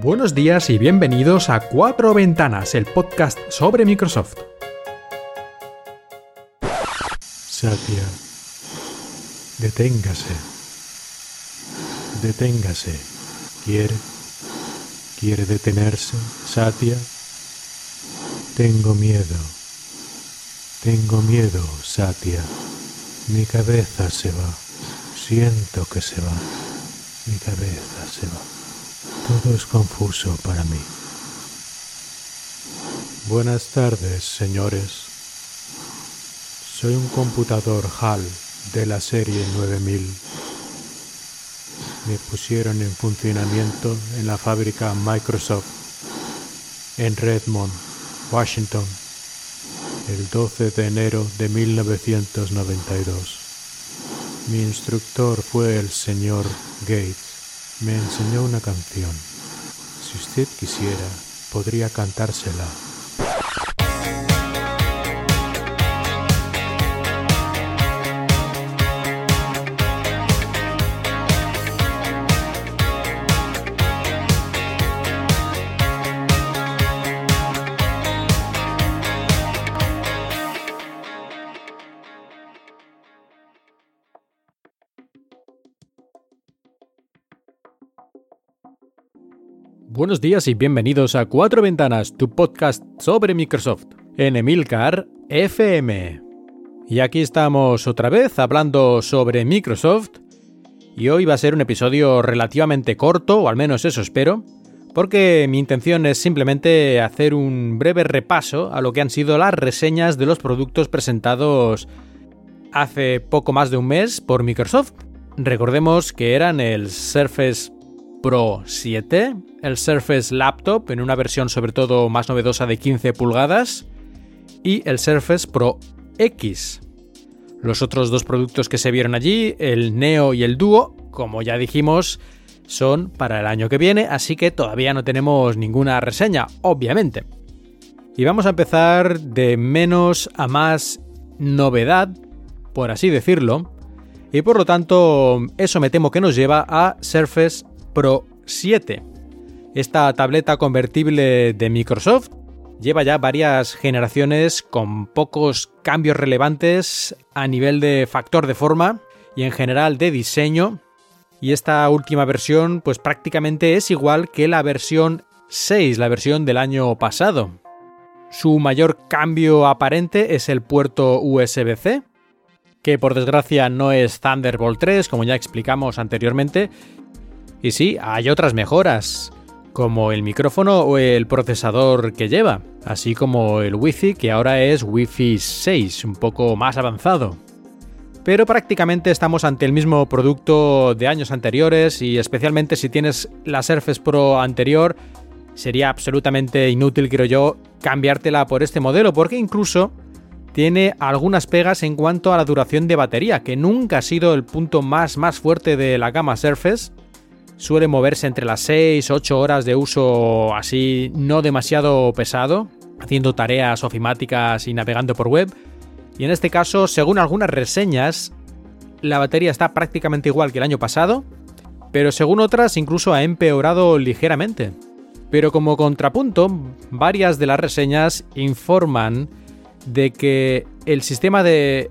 Buenos días y bienvenidos a Cuatro Ventanas, el podcast sobre Microsoft. Satya, deténgase. Deténgase. ¿Quiere? ¿Quiere detenerse, Satya? Tengo miedo. Tengo miedo, Satya. Mi cabeza se va. Siento que se va. Mi cabeza se va. Todo es confuso para mí. Buenas tardes, señores. Soy un computador HAL de la serie 9000. Me pusieron en funcionamiento en la fábrica Microsoft en Redmond, Washington, el 12 de enero de 1992. Mi instructor fue el señor Gates. Me enseñó una canción. Si usted quisiera, podría cantársela. Buenos días y bienvenidos a Cuatro Ventanas, tu podcast sobre Microsoft, en Emilcar FM. Y aquí estamos otra vez hablando sobre Microsoft, y hoy va a ser un episodio relativamente corto, o al menos eso espero, porque mi intención es simplemente hacer un breve repaso a lo que han sido las reseñas de los productos presentados hace poco más de un mes por Microsoft. Recordemos que eran el Surface Pro 7, el Surface Laptop en una versión sobre todo más novedosa de 15 pulgadas y el Surface Pro X. Los otros dos productos que se vieron allí, el Neo y el Duo, como ya dijimos, son para el año que viene, así que todavía no tenemos ninguna reseña, obviamente. Y vamos a empezar de menos a más novedad, por así decirlo, y por lo tanto eso me temo que nos lleva a Surface Pro 7. Esta tableta convertible de Microsoft lleva ya varias generaciones con pocos cambios relevantes a nivel de factor de forma y en general de diseño. Y esta última versión pues prácticamente es igual que la versión 6, la versión del año pasado. Su mayor cambio aparente es el puerto USB-C, que por desgracia no es Thunderbolt 3, como ya explicamos anteriormente, y sí, hay otras mejoras, como el micrófono o el procesador que lleva, así como el Wi-Fi que ahora es Wi-Fi 6, un poco más avanzado. Pero prácticamente estamos ante el mismo producto de años anteriores y especialmente si tienes la Surface Pro anterior, sería absolutamente inútil, creo yo, cambiártela por este modelo, porque incluso tiene algunas pegas en cuanto a la duración de batería, que nunca ha sido el punto más, más fuerte de la gama Surface suele moverse entre las 6 8 horas de uso así no demasiado pesado, haciendo tareas ofimáticas y navegando por web. Y en este caso, según algunas reseñas, la batería está prácticamente igual que el año pasado, pero según otras incluso ha empeorado ligeramente. Pero como contrapunto, varias de las reseñas informan de que el sistema de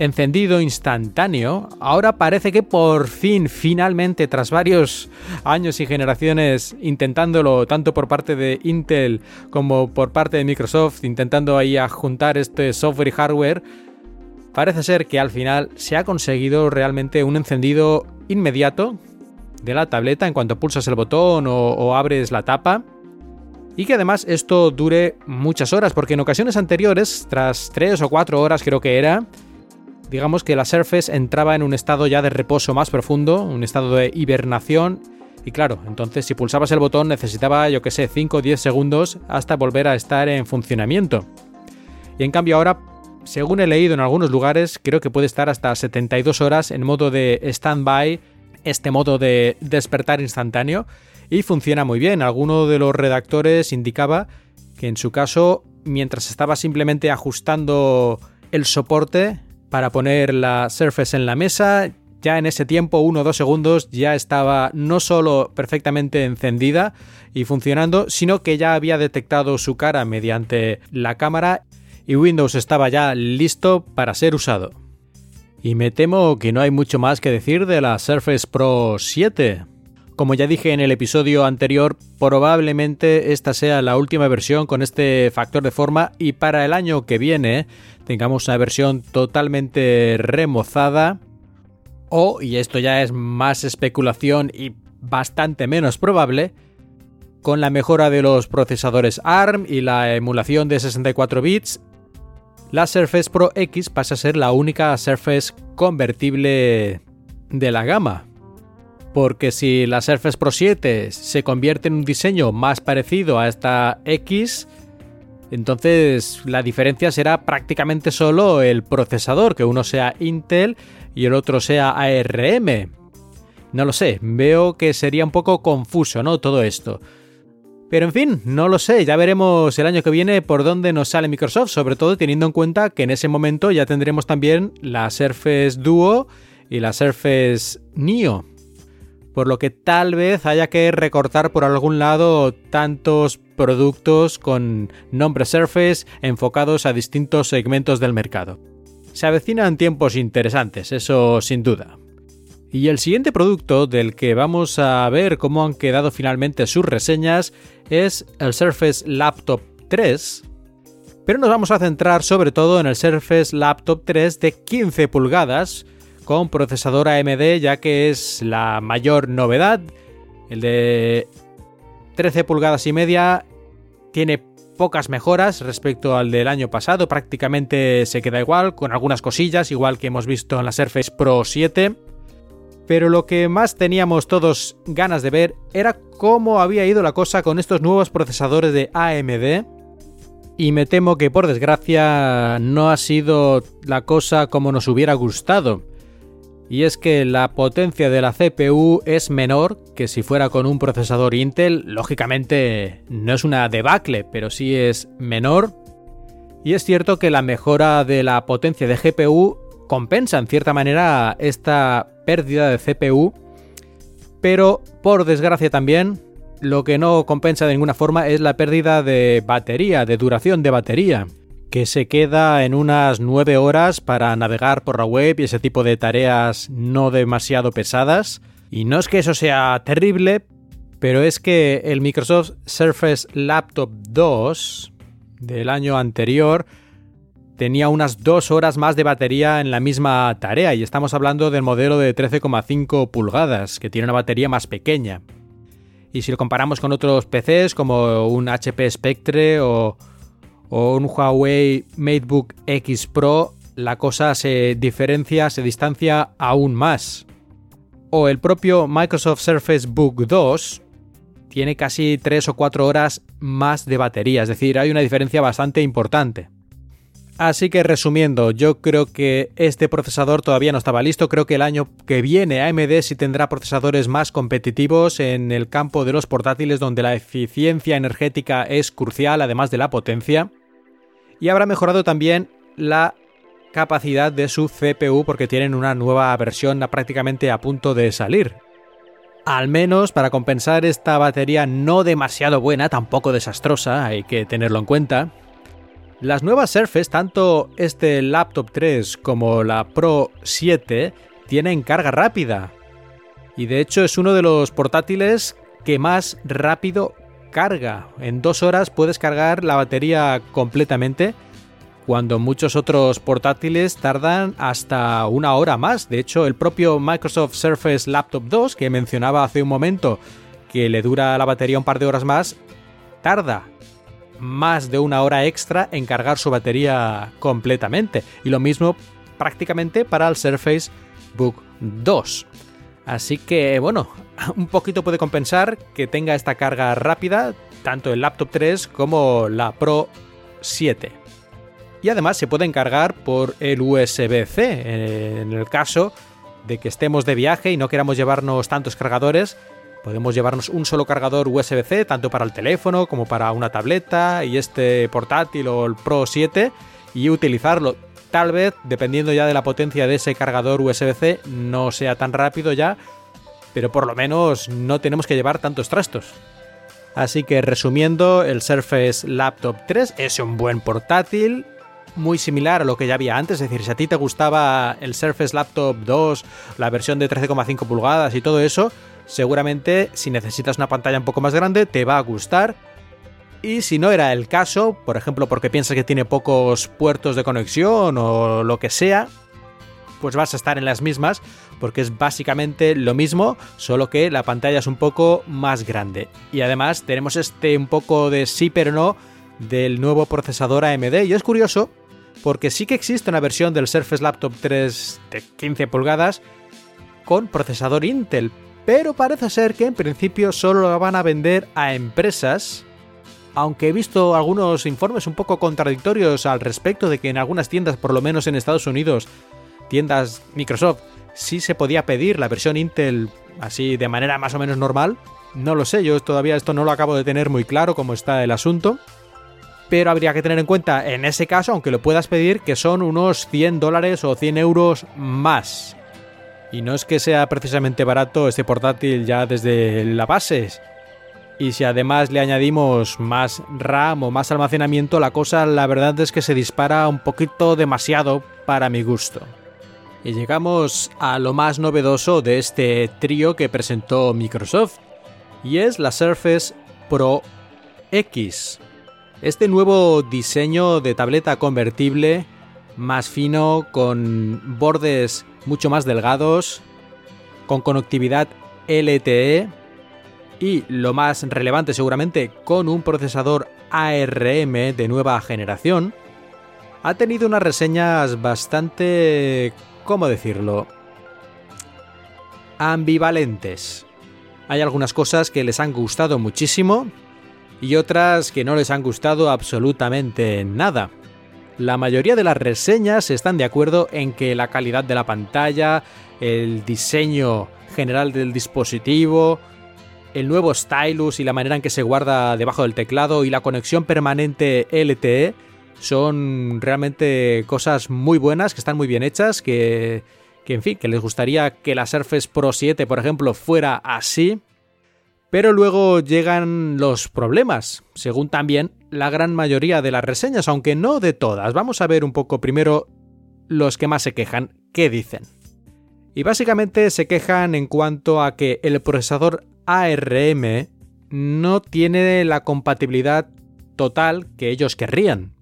encendido instantáneo, ahora parece que por fin, finalmente, tras varios años y generaciones intentándolo, tanto por parte de Intel como por parte de Microsoft, intentando ahí juntar este software y hardware, parece ser que al final se ha conseguido realmente un encendido inmediato de la tableta en cuanto pulsas el botón o, o abres la tapa. Y que además esto dure muchas horas, porque en ocasiones anteriores, tras 3 o 4 horas creo que era, digamos que la Surface entraba en un estado ya de reposo más profundo, un estado de hibernación. Y claro, entonces si pulsabas el botón necesitaba, yo que sé, 5 o 10 segundos hasta volver a estar en funcionamiento. Y en cambio ahora, según he leído en algunos lugares, creo que puede estar hasta 72 horas en modo de stand-by, este modo de despertar instantáneo, y funciona muy bien. Alguno de los redactores indicaba que en su caso, mientras estaba simplemente ajustando el soporte, para poner la Surface en la mesa, ya en ese tiempo, uno o dos segundos, ya estaba no solo perfectamente encendida y funcionando, sino que ya había detectado su cara mediante la cámara y Windows estaba ya listo para ser usado. Y me temo que no hay mucho más que decir de la Surface Pro 7. Como ya dije en el episodio anterior, probablemente esta sea la última versión con este factor de forma y para el año que viene tengamos una versión totalmente remozada o, y esto ya es más especulación y bastante menos probable, con la mejora de los procesadores ARM y la emulación de 64 bits, la Surface Pro X pasa a ser la única Surface convertible de la gama. Porque si la Surface Pro 7 se convierte en un diseño más parecido a esta X, entonces la diferencia será prácticamente solo el procesador, que uno sea Intel y el otro sea ARM. No lo sé, veo que sería un poco confuso, ¿no? Todo esto. Pero en fin, no lo sé, ya veremos el año que viene por dónde nos sale Microsoft, sobre todo teniendo en cuenta que en ese momento ya tendremos también la Surface Duo y la Surface Neo. Por lo que tal vez haya que recortar por algún lado tantos productos con nombre Surface enfocados a distintos segmentos del mercado. Se avecinan tiempos interesantes, eso sin duda. Y el siguiente producto del que vamos a ver cómo han quedado finalmente sus reseñas es el Surface Laptop 3, pero nos vamos a centrar sobre todo en el Surface Laptop 3 de 15 pulgadas con procesador AMD ya que es la mayor novedad. El de 13 pulgadas y media tiene pocas mejoras respecto al del año pasado, prácticamente se queda igual, con algunas cosillas, igual que hemos visto en la Surface Pro 7. Pero lo que más teníamos todos ganas de ver era cómo había ido la cosa con estos nuevos procesadores de AMD. Y me temo que por desgracia no ha sido la cosa como nos hubiera gustado y es que la potencia de la CPU es menor que si fuera con un procesador Intel. Lógicamente no es una debacle, pero sí es menor. Y es cierto que la mejora de la potencia de GPU compensa en cierta manera esta pérdida de CPU, pero por desgracia también lo que no compensa de ninguna forma es la pérdida de batería, de duración de batería que se queda en unas 9 horas para navegar por la web y ese tipo de tareas no demasiado pesadas. Y no es que eso sea terrible, pero es que el Microsoft Surface Laptop 2 del año anterior tenía unas 2 horas más de batería en la misma tarea y estamos hablando del modelo de 13,5 pulgadas, que tiene una batería más pequeña. Y si lo comparamos con otros PCs como un HP Spectre o o un Huawei MateBook X Pro, la cosa se diferencia, se distancia aún más. O el propio Microsoft Surface Book 2 tiene casi 3 o 4 horas más de batería, es decir, hay una diferencia bastante importante. Así que resumiendo, yo creo que este procesador todavía no estaba listo, creo que el año que viene AMD sí tendrá procesadores más competitivos en el campo de los portátiles donde la eficiencia energética es crucial además de la potencia y habrá mejorado también la capacidad de su CPU porque tienen una nueva versión prácticamente a punto de salir. Al menos para compensar esta batería no demasiado buena, tampoco desastrosa, hay que tenerlo en cuenta. Las nuevas Surface, tanto este Laptop 3 como la Pro 7, tienen carga rápida. Y de hecho es uno de los portátiles que más rápido carga. En dos horas puedes cargar la batería completamente, cuando muchos otros portátiles tardan hasta una hora más. De hecho, el propio Microsoft Surface Laptop 2, que mencionaba hace un momento que le dura la batería un par de horas más, tarda más de una hora extra en cargar su batería completamente. Y lo mismo prácticamente para el Surface Book 2. Así que bueno, un poquito puede compensar que tenga esta carga rápida, tanto el laptop 3 como la Pro 7. Y además se puede cargar por el USB-C. En el caso de que estemos de viaje y no queramos llevarnos tantos cargadores, podemos llevarnos un solo cargador USB-C, tanto para el teléfono como para una tableta y este portátil o el Pro 7, y utilizarlo tal vez, dependiendo ya de la potencia de ese cargador USB-C, no sea tan rápido ya, pero por lo menos no tenemos que llevar tantos trastos. Así que resumiendo, el Surface Laptop 3 es un buen portátil, muy similar a lo que ya había antes, es decir, si a ti te gustaba el Surface Laptop 2, la versión de 13,5 pulgadas y todo eso, seguramente si necesitas una pantalla un poco más grande te va a gustar. Y si no era el caso, por ejemplo porque piensas que tiene pocos puertos de conexión o lo que sea, pues vas a estar en las mismas porque es básicamente lo mismo, solo que la pantalla es un poco más grande. Y además tenemos este un poco de sí pero no del nuevo procesador AMD y es curioso porque sí que existe una versión del Surface Laptop 3 de 15 pulgadas con procesador Intel, pero parece ser que en principio solo lo van a vender a empresas aunque he visto algunos informes un poco contradictorios al respecto de que en algunas tiendas, por lo menos en Estados Unidos, tiendas Microsoft, sí se podía pedir la versión Intel así de manera más o menos normal. No lo sé, yo todavía esto no lo acabo de tener muy claro cómo está el asunto. Pero habría que tener en cuenta en ese caso, aunque lo puedas pedir, que son unos 100 dólares o 100 euros más. Y no es que sea precisamente barato este portátil ya desde la base. Y si además le añadimos más RAM o más almacenamiento, la cosa la verdad es que se dispara un poquito demasiado para mi gusto. Y llegamos a lo más novedoso de este trío que presentó Microsoft, y es la Surface Pro X. Este nuevo diseño de tableta convertible, más fino, con bordes mucho más delgados, con conectividad LTE y lo más relevante seguramente con un procesador ARM de nueva generación, ha tenido unas reseñas bastante ¿cómo decirlo? Ambivalentes. Hay algunas cosas que les han gustado muchísimo y otras que no les han gustado absolutamente nada. La mayoría de las reseñas están de acuerdo en que la calidad de la pantalla, el diseño general del dispositivo, el nuevo stylus y la manera en que se guarda debajo del teclado y la conexión permanente LTE son realmente cosas muy buenas, que están muy bien hechas, que, que en fin, que les gustaría que la Surface Pro 7, por ejemplo, fuera así. Pero luego llegan los problemas, según también la gran mayoría de las reseñas, aunque no de todas. Vamos a ver un poco primero los que más se quejan, qué dicen. Y básicamente se quejan en cuanto a que el procesador ARM no tiene la compatibilidad total que ellos querrían.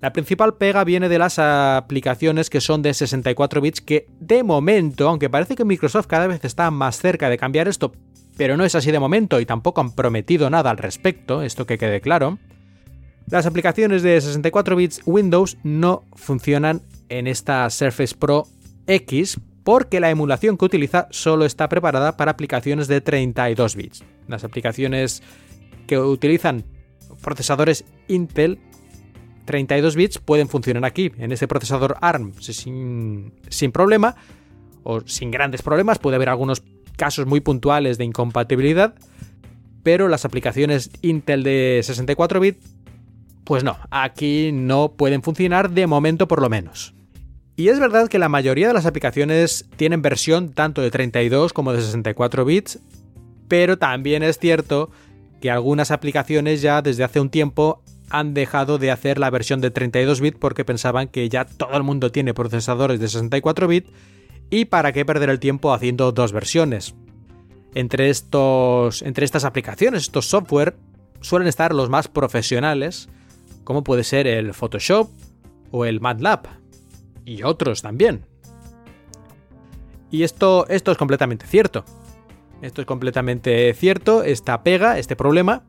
La principal pega viene de las aplicaciones que son de 64 bits que de momento, aunque parece que Microsoft cada vez está más cerca de cambiar esto, pero no es así de momento y tampoco han prometido nada al respecto, esto que quede claro, las aplicaciones de 64 bits Windows no funcionan en esta Surface Pro X porque la emulación que utiliza solo está preparada para aplicaciones de 32 bits. Las aplicaciones que utilizan procesadores Intel 32 bits pueden funcionar aquí, en este procesador ARM, sin, sin problema o sin grandes problemas. Puede haber algunos casos muy puntuales de incompatibilidad, pero las aplicaciones Intel de 64 bits, pues no, aquí no pueden funcionar de momento por lo menos. Y es verdad que la mayoría de las aplicaciones tienen versión tanto de 32 como de 64 bits, pero también es cierto que algunas aplicaciones ya desde hace un tiempo han dejado de hacer la versión de 32 bits porque pensaban que ya todo el mundo tiene procesadores de 64 bits y para qué perder el tiempo haciendo dos versiones. Entre, estos, entre estas aplicaciones, estos software, suelen estar los más profesionales, como puede ser el Photoshop o el MATLAB, y otros también. Y esto, esto es completamente cierto. Esto es completamente cierto, esta pega, este problema,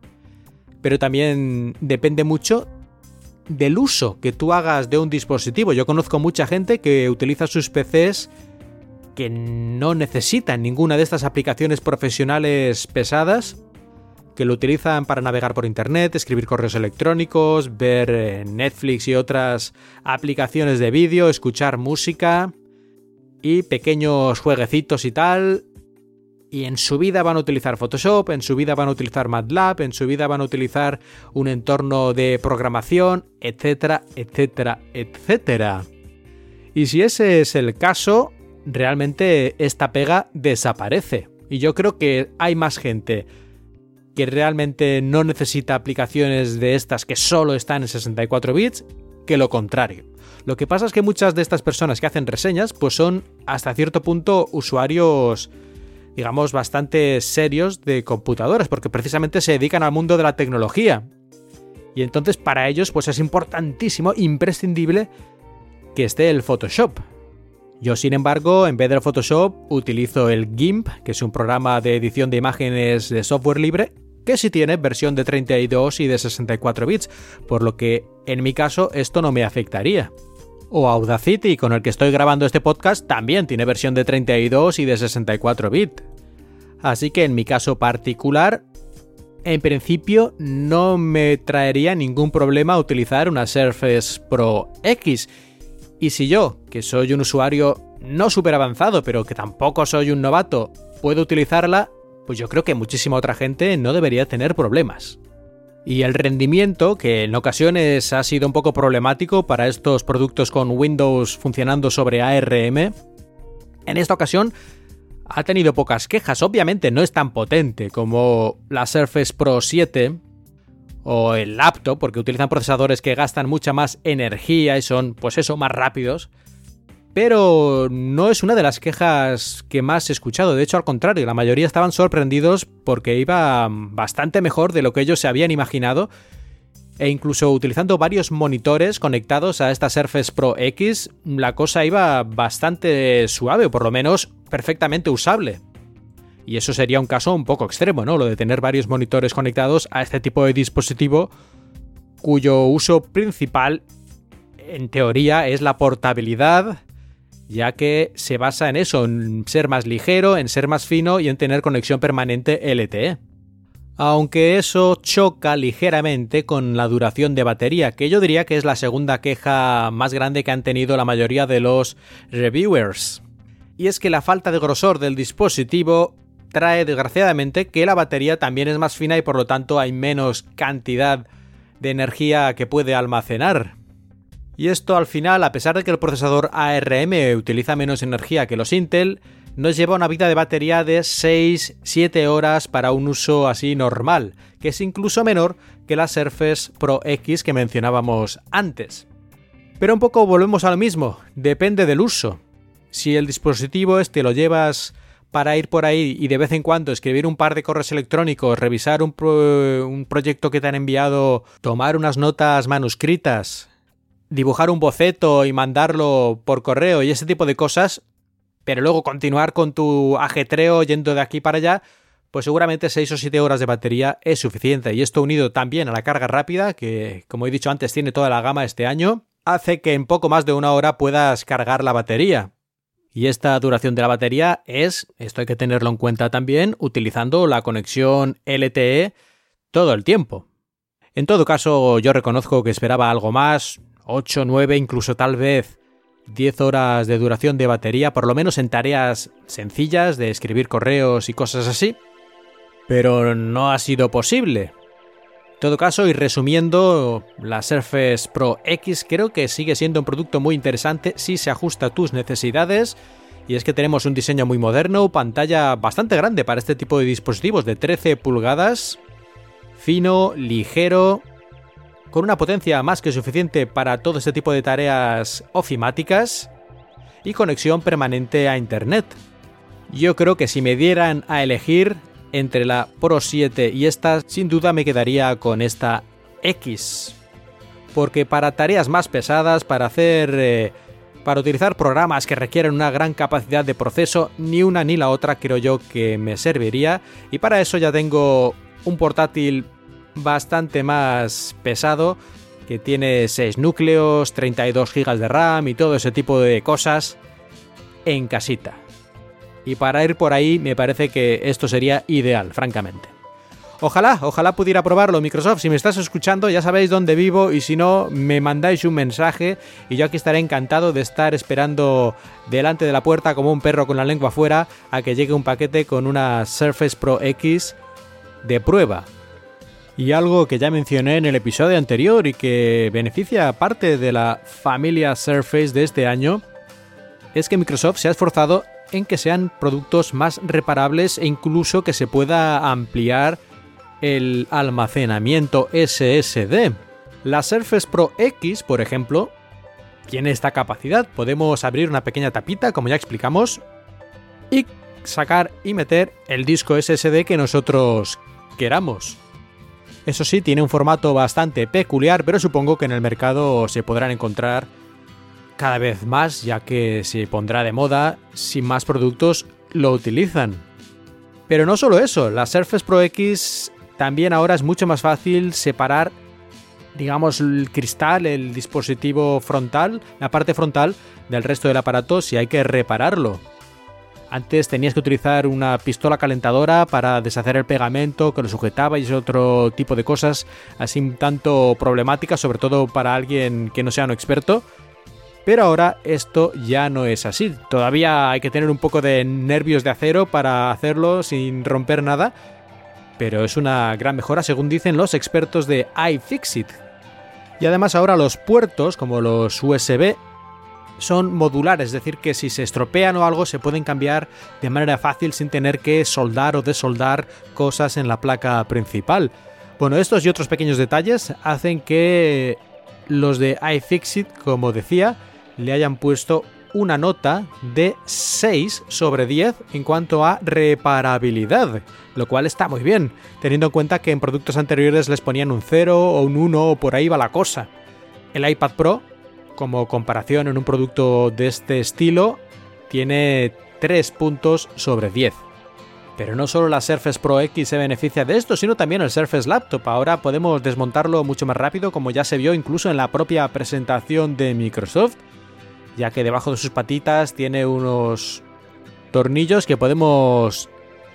pero también depende mucho del uso que tú hagas de un dispositivo. Yo conozco mucha gente que utiliza sus PCs que no necesitan ninguna de estas aplicaciones profesionales pesadas, que lo utilizan para navegar por internet, escribir correos electrónicos, ver eh, Netflix y otras aplicaciones de vídeo, escuchar música y pequeños jueguecitos y tal, y en su vida van a utilizar Photoshop, en su vida van a utilizar MATLAB, en su vida van a utilizar un entorno de programación, etcétera, etcétera, etcétera. Y si ese es el caso, realmente esta pega desaparece. Y yo creo que hay más gente que realmente no necesita aplicaciones de estas que solo están en 64 bits que lo contrario. Lo que pasa es que muchas de estas personas que hacen reseñas pues son hasta cierto punto usuarios digamos bastante serios de computadoras porque precisamente se dedican al mundo de la tecnología. Y entonces para ellos pues es importantísimo, imprescindible que esté el Photoshop. Yo, sin embargo, en vez del Photoshop, utilizo el GIMP, que es un programa de edición de imágenes de software libre, que sí tiene versión de 32 y de 64 bits, por lo que en mi caso esto no me afectaría. O Audacity, con el que estoy grabando este podcast, también tiene versión de 32 y de 64 bits. Así que en mi caso particular, en principio no me traería ningún problema utilizar una Surface Pro X, y si yo, que soy un usuario no súper avanzado, pero que tampoco soy un novato, puedo utilizarla, pues yo creo que muchísima otra gente no debería tener problemas. Y el rendimiento, que en ocasiones ha sido un poco problemático para estos productos con Windows funcionando sobre ARM, en esta ocasión ha tenido pocas quejas. Obviamente no es tan potente como la Surface Pro 7, o el laptop, porque utilizan procesadores que gastan mucha más energía y son, pues eso, más rápidos. Pero no es una de las quejas que más he escuchado. De hecho, al contrario, la mayoría estaban sorprendidos porque iba bastante mejor de lo que ellos se habían imaginado. E incluso utilizando varios monitores conectados a esta Surface Pro X, la cosa iba bastante suave, o por lo menos perfectamente usable. Y eso sería un caso un poco extremo, ¿no? Lo de tener varios monitores conectados a este tipo de dispositivo cuyo uso principal, en teoría, es la portabilidad, ya que se basa en eso, en ser más ligero, en ser más fino y en tener conexión permanente LTE. Aunque eso choca ligeramente con la duración de batería, que yo diría que es la segunda queja más grande que han tenido la mayoría de los reviewers. Y es que la falta de grosor del dispositivo trae desgraciadamente que la batería también es más fina y por lo tanto hay menos cantidad de energía que puede almacenar. Y esto al final, a pesar de que el procesador ARM utiliza menos energía que los Intel, nos lleva una vida de batería de 6-7 horas para un uso así normal, que es incluso menor que la Surface Pro X que mencionábamos antes. Pero un poco volvemos a lo mismo, depende del uso. Si el dispositivo este lo llevas para ir por ahí y de vez en cuando escribir un par de correos electrónicos, revisar un, un proyecto que te han enviado, tomar unas notas manuscritas, dibujar un boceto y mandarlo por correo y ese tipo de cosas, pero luego continuar con tu ajetreo yendo de aquí para allá, pues seguramente 6 o 7 horas de batería es suficiente. Y esto unido también a la carga rápida, que como he dicho antes tiene toda la gama este año, hace que en poco más de una hora puedas cargar la batería. Y esta duración de la batería es, esto hay que tenerlo en cuenta también, utilizando la conexión LTE todo el tiempo. En todo caso, yo reconozco que esperaba algo más, 8, 9, incluso tal vez 10 horas de duración de batería, por lo menos en tareas sencillas de escribir correos y cosas así. Pero no ha sido posible. En todo caso, y resumiendo, la Surface Pro X creo que sigue siendo un producto muy interesante si se ajusta a tus necesidades. Y es que tenemos un diseño muy moderno, pantalla bastante grande para este tipo de dispositivos de 13 pulgadas, fino, ligero, con una potencia más que suficiente para todo este tipo de tareas ofimáticas y conexión permanente a Internet. Yo creo que si me dieran a elegir, entre la Pro 7 y esta, sin duda me quedaría con esta X. Porque para tareas más pesadas, para hacer... Eh, para utilizar programas que requieren una gran capacidad de proceso, ni una ni la otra creo yo que me serviría. Y para eso ya tengo un portátil bastante más pesado, que tiene 6 núcleos, 32 GB de RAM y todo ese tipo de cosas en casita. Y para ir por ahí me parece que esto sería ideal, francamente. Ojalá, ojalá pudiera probarlo Microsoft. Si me estás escuchando ya sabéis dónde vivo y si no me mandáis un mensaje y yo aquí estaré encantado de estar esperando delante de la puerta como un perro con la lengua afuera a que llegue un paquete con una Surface Pro X de prueba. Y algo que ya mencioné en el episodio anterior y que beneficia a parte de la familia Surface de este año es que Microsoft se ha esforzado en que sean productos más reparables e incluso que se pueda ampliar el almacenamiento SSD. La Surface Pro X, por ejemplo, tiene esta capacidad. Podemos abrir una pequeña tapita, como ya explicamos, y sacar y meter el disco SSD que nosotros queramos. Eso sí, tiene un formato bastante peculiar, pero supongo que en el mercado se podrán encontrar cada vez más, ya que se pondrá de moda si más productos lo utilizan. Pero no solo eso, la Surface Pro X también ahora es mucho más fácil separar, digamos, el cristal, el dispositivo frontal, la parte frontal del resto del aparato si hay que repararlo. Antes tenías que utilizar una pistola calentadora para deshacer el pegamento que lo sujetaba y otro tipo de cosas así un tanto problemáticas, sobre todo para alguien que no sea un experto. Pero ahora esto ya no es así. Todavía hay que tener un poco de nervios de acero para hacerlo sin romper nada. Pero es una gran mejora según dicen los expertos de iFixit. Y además ahora los puertos como los USB son modulares, es decir, que si se estropean o algo se pueden cambiar de manera fácil sin tener que soldar o desoldar cosas en la placa principal. Bueno, estos y otros pequeños detalles hacen que los de iFixit, como decía, le hayan puesto una nota de 6 sobre 10 en cuanto a reparabilidad, lo cual está muy bien, teniendo en cuenta que en productos anteriores les ponían un 0 o un 1 o por ahí va la cosa. El iPad Pro, como comparación en un producto de este estilo, tiene 3 puntos sobre 10. Pero no solo la Surface Pro X se beneficia de esto, sino también el Surface Laptop. Ahora podemos desmontarlo mucho más rápido, como ya se vio incluso en la propia presentación de Microsoft ya que debajo de sus patitas tiene unos tornillos que podemos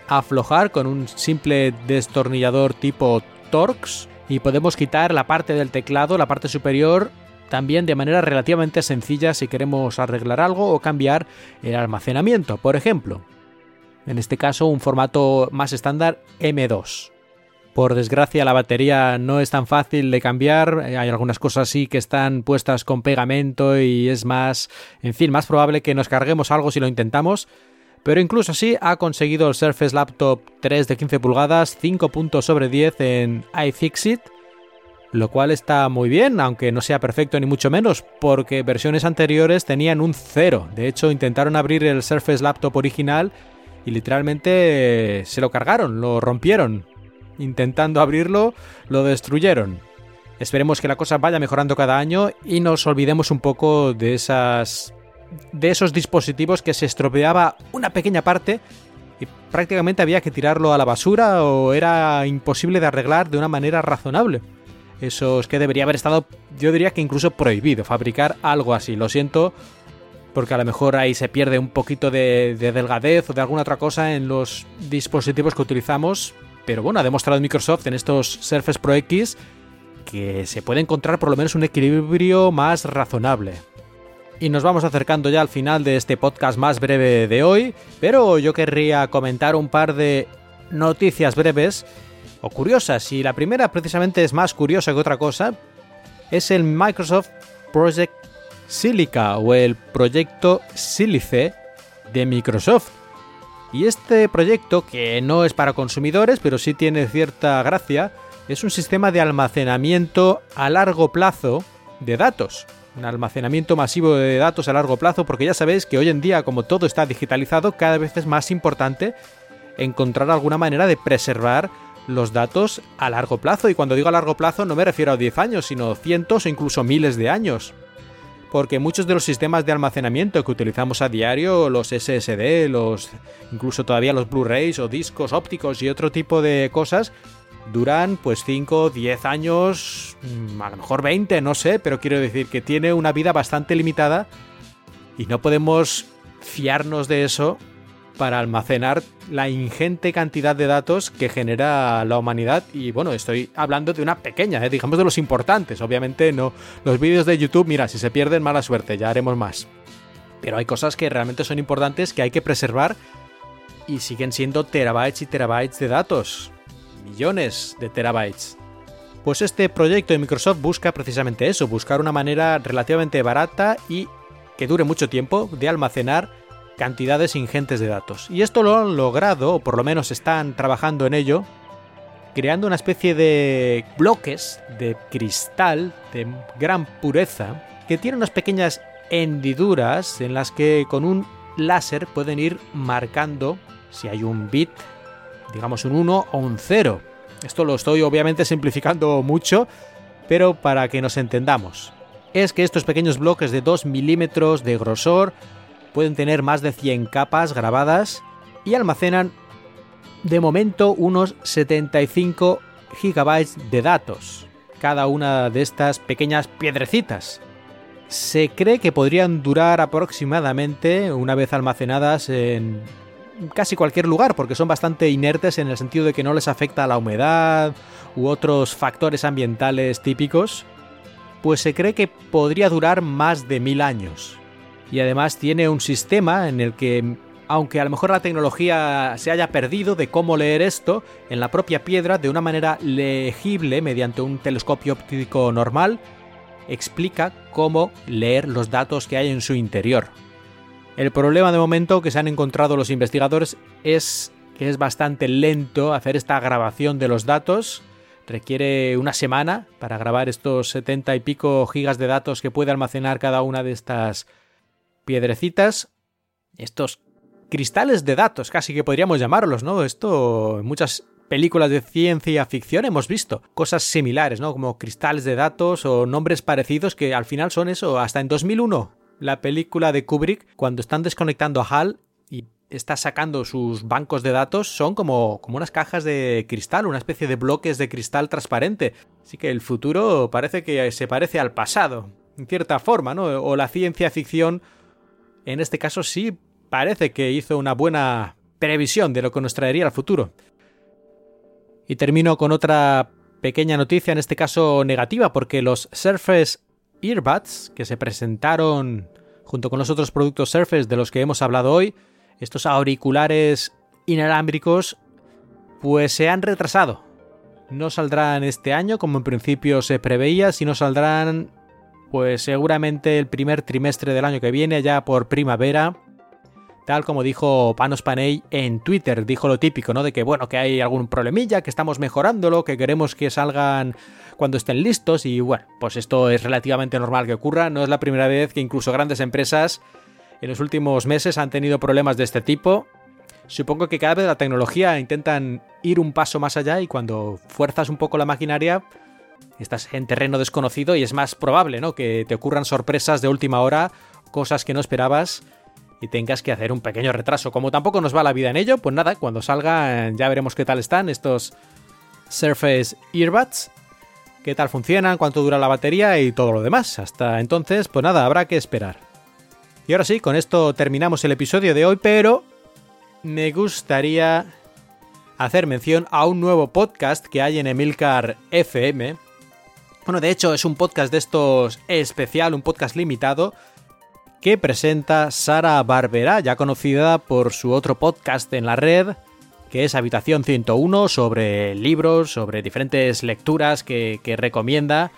aflojar con un simple destornillador tipo Torx y podemos quitar la parte del teclado, la parte superior, también de manera relativamente sencilla si queremos arreglar algo o cambiar el almacenamiento, por ejemplo. En este caso un formato más estándar M2. Por desgracia la batería no es tan fácil de cambiar, hay algunas cosas sí que están puestas con pegamento y es más, en fin, más probable que nos carguemos algo si lo intentamos. Pero incluso así ha conseguido el Surface Laptop 3 de 15 pulgadas 5 puntos sobre 10 en iFixit, lo cual está muy bien, aunque no sea perfecto ni mucho menos, porque versiones anteriores tenían un 0. De hecho, intentaron abrir el Surface Laptop original y literalmente se lo cargaron, lo rompieron intentando abrirlo, lo destruyeron. Esperemos que la cosa vaya mejorando cada año y nos olvidemos un poco de esas de esos dispositivos que se estropeaba una pequeña parte y prácticamente había que tirarlo a la basura o era imposible de arreglar de una manera razonable. Eso es que debería haber estado, yo diría que incluso prohibido fabricar algo así. Lo siento, porque a lo mejor ahí se pierde un poquito de, de delgadez o de alguna otra cosa en los dispositivos que utilizamos, pero bueno, ha demostrado Microsoft en estos Surface Pro X que se puede encontrar por lo menos un equilibrio más razonable. Y nos vamos acercando ya al final de este podcast más breve de hoy, pero yo querría comentar un par de noticias breves o curiosas, y la primera precisamente es más curiosa que otra cosa, es el Microsoft Project Silica o el proyecto Silice de Microsoft y este proyecto, que no es para consumidores, pero sí tiene cierta gracia, es un sistema de almacenamiento a largo plazo de datos. Un almacenamiento masivo de datos a largo plazo, porque ya sabéis que hoy en día, como todo está digitalizado, cada vez es más importante encontrar alguna manera de preservar los datos a largo plazo. Y cuando digo a largo plazo no me refiero a 10 años, sino cientos o incluso miles de años porque muchos de los sistemas de almacenamiento que utilizamos a diario, los SSD, los incluso todavía los Blu-rays o discos ópticos y otro tipo de cosas, duran pues 5, 10 años, mm, a lo mejor 20, no sé, pero quiero decir que tiene una vida bastante limitada y no podemos fiarnos de eso para almacenar la ingente cantidad de datos que genera la humanidad. Y bueno, estoy hablando de una pequeña, ¿eh? digamos de los importantes. Obviamente no. Los vídeos de YouTube, mira, si se pierden, mala suerte, ya haremos más. Pero hay cosas que realmente son importantes que hay que preservar y siguen siendo terabytes y terabytes de datos. Millones de terabytes. Pues este proyecto de Microsoft busca precisamente eso, buscar una manera relativamente barata y que dure mucho tiempo de almacenar cantidades ingentes de datos. Y esto lo han logrado, o por lo menos están trabajando en ello, creando una especie de bloques de cristal de gran pureza que tienen unas pequeñas hendiduras en las que con un láser pueden ir marcando si hay un bit, digamos un 1 o un 0. Esto lo estoy obviamente simplificando mucho, pero para que nos entendamos. Es que estos pequeños bloques de 2 milímetros de grosor pueden tener más de 100 capas grabadas y almacenan de momento unos 75 gigabytes de datos, cada una de estas pequeñas piedrecitas. Se cree que podrían durar aproximadamente, una vez almacenadas, en casi cualquier lugar, porque son bastante inertes en el sentido de que no les afecta la humedad u otros factores ambientales típicos, pues se cree que podría durar más de mil años. Y además tiene un sistema en el que aunque a lo mejor la tecnología se haya perdido de cómo leer esto, en la propia piedra, de una manera legible mediante un telescopio óptico normal, explica cómo leer los datos que hay en su interior. El problema de momento que se han encontrado los investigadores es que es bastante lento hacer esta grabación de los datos. Requiere una semana para grabar estos 70 y pico gigas de datos que puede almacenar cada una de estas piedrecitas. Estos cristales de datos, casi que podríamos llamarlos, ¿no? Esto en muchas películas de ciencia ficción hemos visto cosas similares, ¿no? Como cristales de datos o nombres parecidos que al final son eso. Hasta en 2001, la película de Kubrick, cuando están desconectando a HAL y está sacando sus bancos de datos, son como, como unas cajas de cristal, una especie de bloques de cristal transparente. Así que el futuro parece que se parece al pasado, en cierta forma, ¿no? O la ciencia ficción, en este caso sí parece que hizo una buena previsión de lo que nos traería al futuro. Y termino con otra pequeña noticia, en este caso negativa, porque los Surface Earbuds que se presentaron junto con los otros productos Surface de los que hemos hablado hoy, estos auriculares inalámbricos, pues se han retrasado. No saldrán este año como en principio se preveía, sino saldrán pues seguramente el primer trimestre del año que viene, ya por primavera tal como dijo Panos Panay en Twitter, dijo lo típico, ¿no? De que bueno, que hay algún problemilla, que estamos mejorándolo, que queremos que salgan cuando estén listos y bueno, pues esto es relativamente normal que ocurra, no es la primera vez que incluso grandes empresas en los últimos meses han tenido problemas de este tipo. Supongo que cada vez la tecnología intentan ir un paso más allá y cuando fuerzas un poco la maquinaria estás en terreno desconocido y es más probable, ¿no? Que te ocurran sorpresas de última hora, cosas que no esperabas y tengas que hacer un pequeño retraso. Como tampoco nos va la vida en ello, pues nada, cuando salga ya veremos qué tal están estos Surface Earbuds, qué tal funcionan, cuánto dura la batería y todo lo demás. Hasta entonces, pues nada, habrá que esperar. Y ahora sí, con esto terminamos el episodio de hoy, pero me gustaría hacer mención a un nuevo podcast que hay en Emilcar FM. Bueno, de hecho es un podcast de estos especial, un podcast limitado, que presenta Sara Barbera, ya conocida por su otro podcast en la red, que es Habitación 101, sobre libros, sobre diferentes lecturas que, recomienda.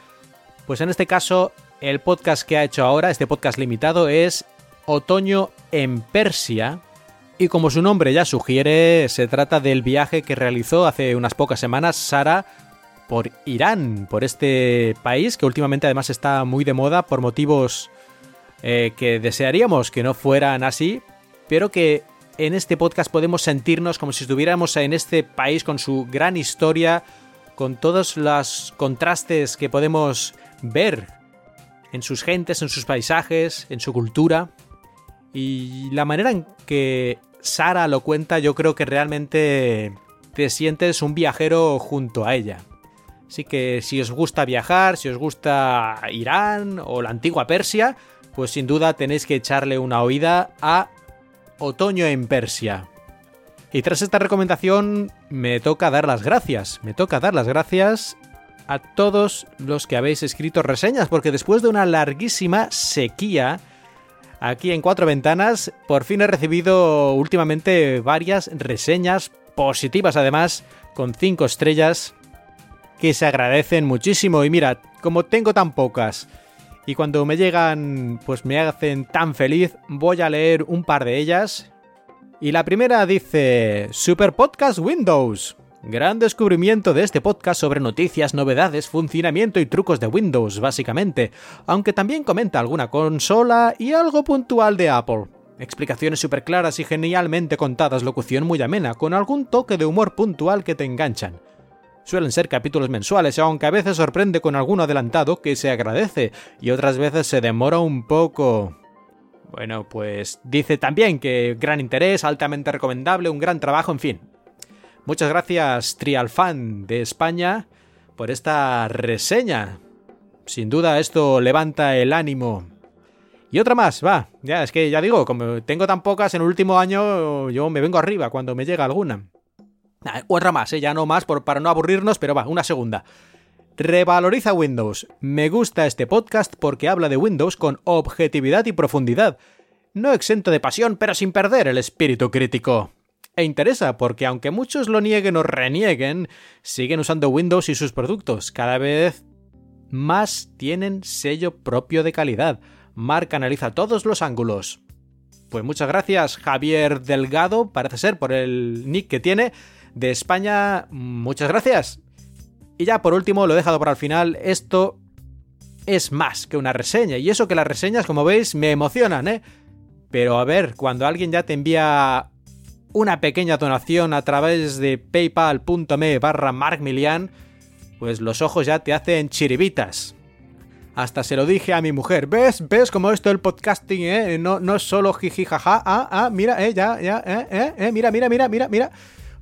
Pues en este caso, el podcast que ha hecho ahora, este podcast limitado, es Otoño en Persia. Y como su nombre ya sugiere, se trata del viaje que realizó hace unas pocas semanas Sara por Irán, por este país que últimamente además está muy de moda por motivos eh, que desearíamos que no fueran así, pero que en este podcast podemos sentirnos como si estuviéramos en este país con su gran historia, con todos los contrastes que podemos ver en sus gentes, en sus paisajes, en su cultura. Y la manera en que Sara lo cuenta, yo creo que realmente te sientes un viajero junto a ella. Así que si os gusta viajar, si os gusta Irán o la antigua Persia, pues sin duda tenéis que echarle una oída a Otoño en Persia. Y tras esta recomendación me toca dar las gracias, me toca dar las gracias a todos los que habéis escrito reseñas, porque después de una larguísima sequía, aquí en Cuatro Ventanas, por fin he recibido últimamente varias reseñas positivas, además, con cinco estrellas, que se agradecen muchísimo. Y mira, como tengo tan pocas, y cuando me llegan pues me hacen tan feliz, voy a leer un par de ellas. Y la primera dice Super Podcast Windows. Gran descubrimiento de este podcast sobre noticias, novedades, funcionamiento y trucos de Windows, básicamente, aunque también comenta alguna consola y algo puntual de Apple. Explicaciones súper claras y genialmente contadas, locución muy amena, con algún toque de humor puntual que te enganchan. Suelen ser capítulos mensuales, aunque a veces sorprende con alguno adelantado que se agradece, y otras veces se demora un poco. Bueno, pues dice también que gran interés, altamente recomendable, un gran trabajo, en fin, Muchas gracias Trialfan de España por esta reseña. Sin duda esto levanta el ánimo. Y otra más, va. Ya, es que ya digo, como tengo tan pocas en el último año, yo me vengo arriba cuando me llega alguna. Otra más, ¿eh? ya no más para no aburrirnos, pero va, una segunda. Revaloriza Windows. Me gusta este podcast porque habla de Windows con objetividad y profundidad. No exento de pasión, pero sin perder el espíritu crítico. E interesa porque aunque muchos lo nieguen o renieguen, siguen usando Windows y sus productos. Cada vez más tienen sello propio de calidad. Marca analiza todos los ángulos. Pues muchas gracias Javier Delgado, parece ser, por el nick que tiene. De España, muchas gracias. Y ya por último, lo he dejado para el final, esto es más que una reseña. Y eso que las reseñas, como veis, me emocionan, ¿eh? Pero a ver, cuando alguien ya te envía una pequeña donación a través de paypal.me barra markmilian, pues los ojos ya te hacen chiribitas. Hasta se lo dije a mi mujer. ¿Ves? ¿Ves cómo esto el podcasting, eh? No, no es solo jiji jaja. Ah, ah, mira, eh, ya, ya, eh, eh, eh, mira, mira, mira, mira, mira.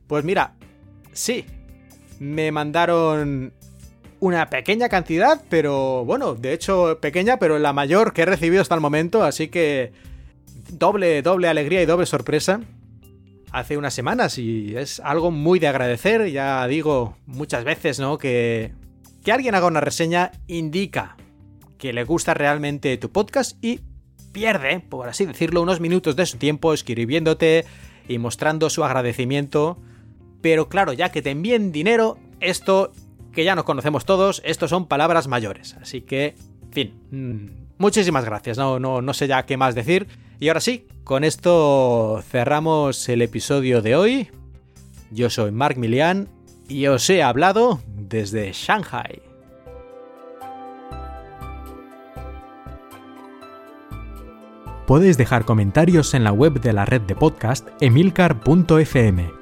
Pues mira, sí. Me mandaron una pequeña cantidad, pero bueno, de hecho pequeña, pero la mayor que he recibido hasta el momento, así que doble, doble alegría y doble sorpresa hace unas semanas y es algo muy de agradecer. Ya digo muchas veces, ¿no? Que, que alguien haga una reseña indica que le gusta realmente tu podcast y pierde, por así decirlo, unos minutos de su tiempo escribiéndote y mostrando su agradecimiento. Pero claro, ya que te envíen dinero, esto que ya nos conocemos todos, esto son palabras mayores. Así que, fin, mm, muchísimas gracias. No, no, no sé ya qué más decir. Y ahora sí, con esto cerramos el episodio de hoy. Yo soy Mark Milian y os he hablado desde Shanghai. Podéis dejar comentarios en la web de la red de podcast emilcar.fm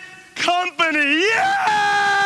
company. Yeah!